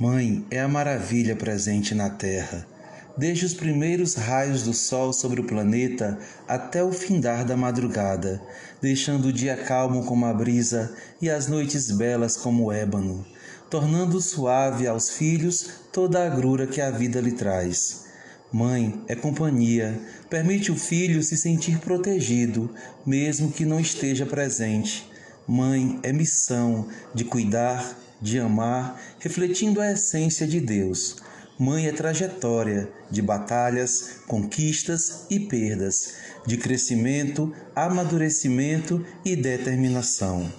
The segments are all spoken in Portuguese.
Mãe é a maravilha presente na terra, desde os primeiros raios do sol sobre o planeta até o findar da madrugada, deixando o dia calmo como a brisa e as noites belas como o ébano, tornando suave aos filhos toda a agrura que a vida lhe traz. Mãe é companhia, permite o filho se sentir protegido, mesmo que não esteja presente. Mãe é missão de cuidar, de amar, refletindo a essência de Deus. Mãe é trajetória de batalhas, conquistas e perdas, de crescimento, amadurecimento e determinação.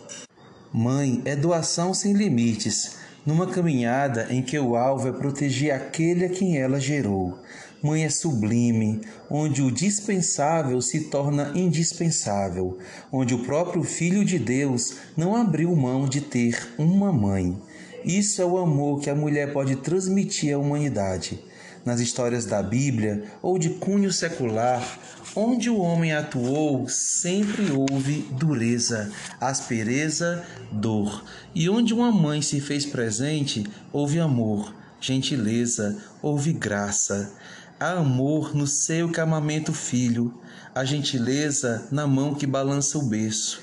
Mãe é doação sem limites, numa caminhada em que o alvo é proteger aquele a quem ela gerou. Mãe é sublime, onde o dispensável se torna indispensável, onde o próprio Filho de Deus não abriu mão de ter uma mãe. Isso é o amor que a mulher pode transmitir à humanidade. Nas histórias da Bíblia ou de cunho secular, onde o homem atuou, sempre houve dureza, aspereza, dor. E onde uma mãe se fez presente, houve amor, gentileza, houve graça. Há amor no seio que amamenta o filho, a gentileza na mão que balança o berço.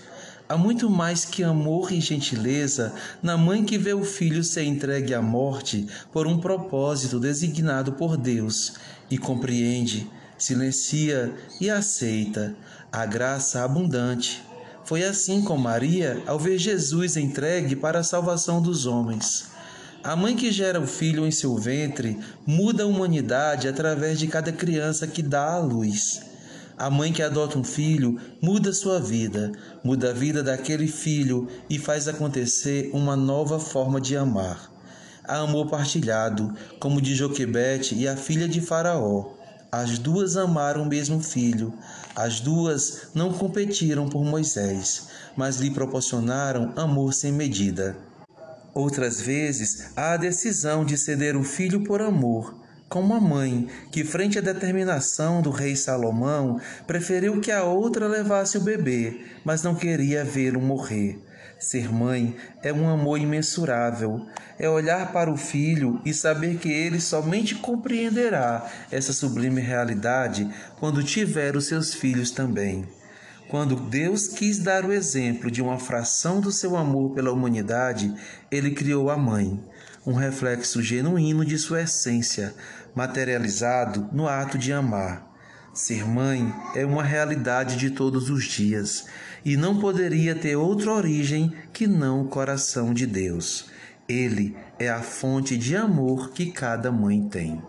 Há muito mais que amor e gentileza na mãe que vê o filho ser entregue à morte por um propósito designado por Deus e compreende, silencia e aceita a graça abundante. Foi assim com Maria ao ver Jesus entregue para a salvação dos homens. A mãe que gera o filho em seu ventre muda a humanidade através de cada criança que dá à luz. A mãe que adota um filho muda sua vida, muda a vida daquele filho e faz acontecer uma nova forma de amar. Há amor partilhado, como de Joquebete e a filha de Faraó. As duas amaram o mesmo filho. As duas não competiram por Moisés, mas lhe proporcionaram amor sem medida. Outras vezes, há a decisão de ceder o filho por amor, como a mãe, que, frente à determinação do rei Salomão, preferiu que a outra levasse o bebê, mas não queria vê-lo morrer. Ser mãe é um amor imensurável, é olhar para o filho e saber que ele somente compreenderá essa sublime realidade quando tiver os seus filhos também. Quando Deus quis dar o exemplo de uma fração do seu amor pela humanidade, ele criou a mãe, um reflexo genuíno de sua essência, materializado no ato de amar. Ser mãe é uma realidade de todos os dias e não poderia ter outra origem que não o coração de Deus. Ele é a fonte de amor que cada mãe tem.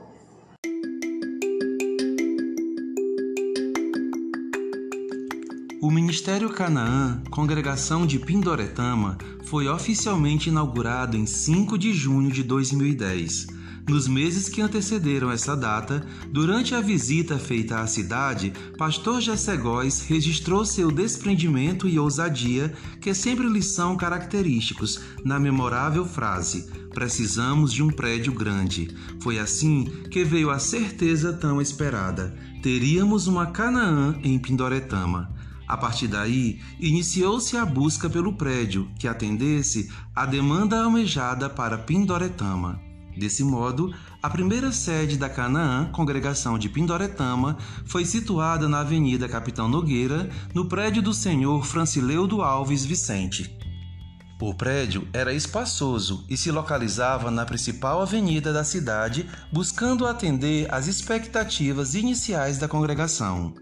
O Ministério Canaã, congregação de Pindoretama, foi oficialmente inaugurado em 5 de junho de 2010. Nos meses que antecederam essa data, durante a visita feita à cidade, pastor Jessé Góes registrou seu desprendimento e ousadia, que sempre lhe são característicos, na memorável frase: Precisamos de um prédio grande. Foi assim que veio a certeza tão esperada: teríamos uma Canaã em Pindoretama. A partir daí, iniciou-se a busca pelo prédio que atendesse à demanda almejada para Pindoretama. Desse modo, a primeira sede da Canaã, congregação de Pindoretama, foi situada na Avenida Capitão Nogueira, no prédio do senhor Francileudo Alves Vicente. O prédio era espaçoso e se localizava na principal avenida da cidade, buscando atender às expectativas iniciais da congregação.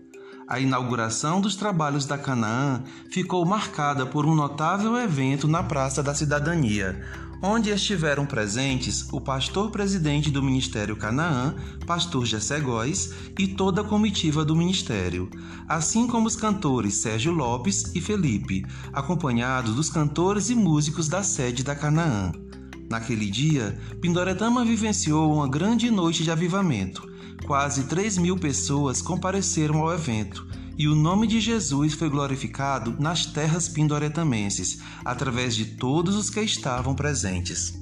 A inauguração dos trabalhos da Canaã ficou marcada por um notável evento na Praça da Cidadania, onde estiveram presentes o pastor presidente do Ministério Canaã, pastor Jessé Góes, e toda a comitiva do ministério, assim como os cantores Sérgio Lopes e Felipe, acompanhados dos cantores e músicos da sede da Canaã. Naquele dia, Pindoretama vivenciou uma grande noite de avivamento Quase 3 mil pessoas compareceram ao evento e o nome de Jesus foi glorificado nas terras pindoretamenses, através de todos os que estavam presentes.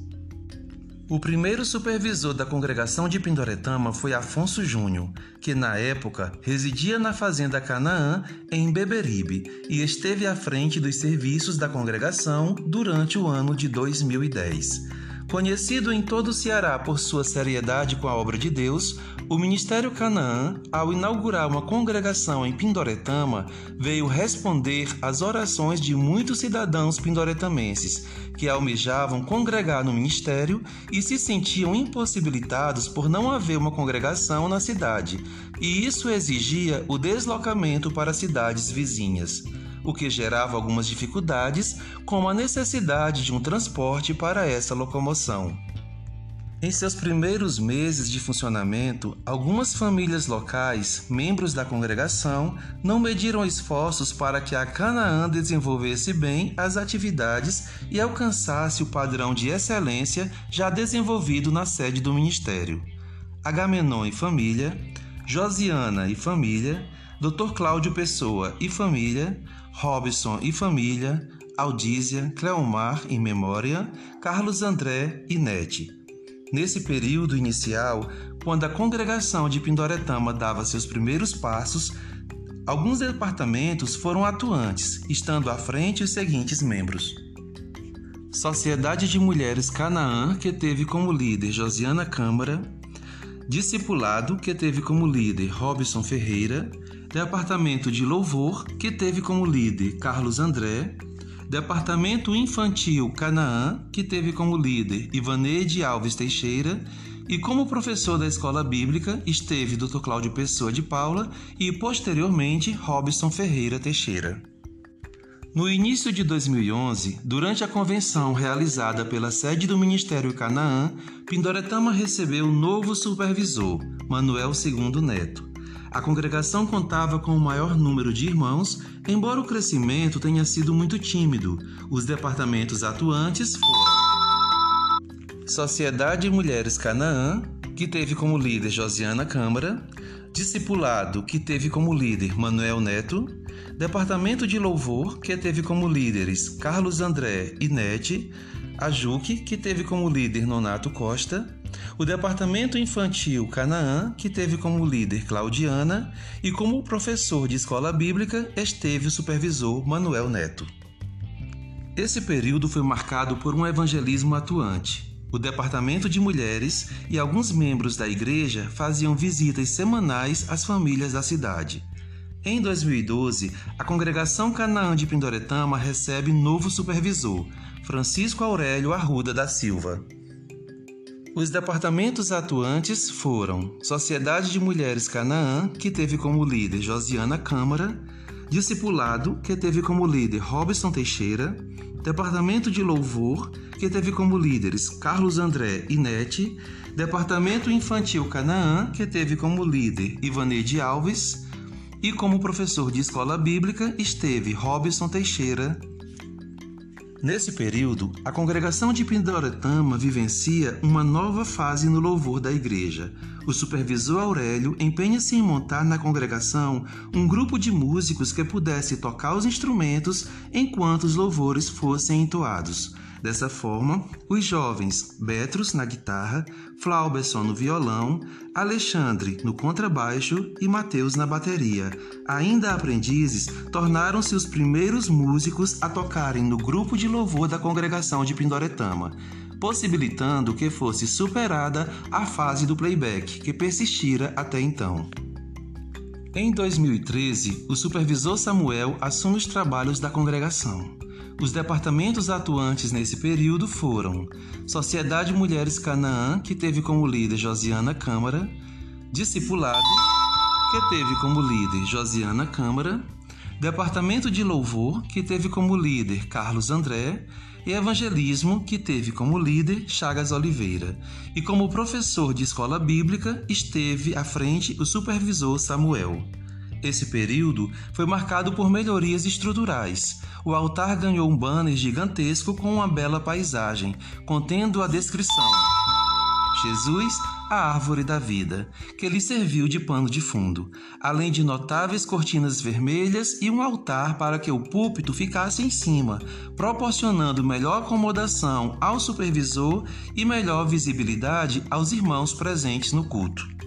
O primeiro supervisor da congregação de Pindoretama foi Afonso Júnior, que na época residia na fazenda Canaã, em Beberibe, e esteve à frente dos serviços da congregação durante o ano de 2010. Conhecido em todo o Ceará por sua seriedade com a obra de Deus, o Ministério Canaã, ao inaugurar uma congregação em Pindoretama, veio responder às orações de muitos cidadãos pindoretamenses que almejavam congregar no ministério e se sentiam impossibilitados por não haver uma congregação na cidade, e isso exigia o deslocamento para cidades vizinhas o que gerava algumas dificuldades, como a necessidade de um transporte para essa locomoção. Em seus primeiros meses de funcionamento, algumas famílias locais, membros da congregação, não mediram esforços para que a Canaã desenvolvesse bem as atividades e alcançasse o padrão de excelência já desenvolvido na sede do ministério. Agamenon e família, Josiana e família, Dr. Cláudio Pessoa e família, Robson e família, Aldísia, Cleomar em memória, Carlos André e Nete. Nesse período inicial, quando a congregação de Pindoretama dava seus primeiros passos, alguns departamentos foram atuantes, estando à frente os seguintes membros. Sociedade de Mulheres Canaã, que teve como líder Josiana Câmara, Discipulado, que teve como líder Robson Ferreira, Departamento de Louvor, que teve como líder Carlos André, Departamento Infantil Canaã, que teve como líder Ivaneide Alves Teixeira, e como professor da escola bíblica esteve Dr. Cláudio Pessoa de Paula e, posteriormente, Robson Ferreira Teixeira. No início de 2011, durante a convenção realizada pela sede do Ministério Canaã, Pindoretama recebeu o novo supervisor, Manuel II Neto. A congregação contava com o maior número de irmãos, embora o crescimento tenha sido muito tímido. Os departamentos atuantes foram Sociedade Mulheres Canaã, que teve como líder Josiana Câmara, Discipulado, que teve como líder Manuel Neto, Departamento de Louvor, que teve como líderes Carlos André e Nete, a Juque, que teve como líder Nonato Costa, o Departamento Infantil Canaã, que teve como líder Claudiana, e como professor de escola bíblica esteve o supervisor Manuel Neto. Esse período foi marcado por um evangelismo atuante. O Departamento de Mulheres e alguns membros da igreja faziam visitas semanais às famílias da cidade. Em 2012, a congregação Canaã de Pindoretama recebe novo supervisor, Francisco Aurélio Arruda da Silva. Os departamentos atuantes foram Sociedade de Mulheres Canaã, que teve como líder Josiana Câmara, Discipulado, que teve como líder Robson Teixeira, Departamento de Louvor, que teve como líderes Carlos André e Nete, Departamento Infantil Canaã, que teve como líder Ivaneide Alves, e como professor de escola bíblica esteve Robson Teixeira Nesse período, a congregação de Pindoretama vivencia uma nova fase no louvor da igreja. O supervisor Aurélio empenha-se em montar na congregação um grupo de músicos que pudesse tocar os instrumentos enquanto os louvores fossem entoados. Dessa forma, os jovens Betros na guitarra, Flauberson no violão, Alexandre no contrabaixo e Mateus na bateria, ainda aprendizes, tornaram-se os primeiros músicos a tocarem no grupo de louvor da congregação de Pindoretama, possibilitando que fosse superada a fase do playback que persistira até então. Em 2013, o supervisor Samuel assume os trabalhos da congregação. Os departamentos atuantes nesse período foram Sociedade Mulheres Canaã, que teve como líder Josiana Câmara, Discipulado, que teve como líder Josiana Câmara, Departamento de Louvor, que teve como líder Carlos André, e Evangelismo, que teve como líder Chagas Oliveira. E como professor de escola bíblica, esteve à frente o supervisor Samuel. Esse período foi marcado por melhorias estruturais. O altar ganhou um banner gigantesco com uma bela paisagem, contendo a descrição: Jesus, a árvore da vida, que lhe serviu de pano de fundo, além de notáveis cortinas vermelhas e um altar para que o púlpito ficasse em cima, proporcionando melhor acomodação ao supervisor e melhor visibilidade aos irmãos presentes no culto.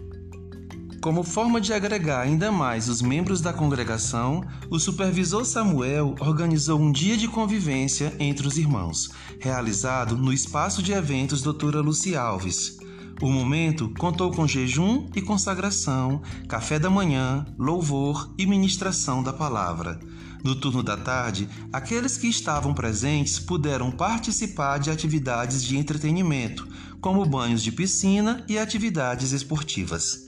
Como forma de agregar ainda mais os membros da congregação, o supervisor Samuel organizou um dia de convivência entre os irmãos, realizado no espaço de eventos Doutora Luci Alves. O momento contou com jejum e consagração, café da manhã, louvor e ministração da palavra. No turno da tarde, aqueles que estavam presentes puderam participar de atividades de entretenimento, como banhos de piscina e atividades esportivas.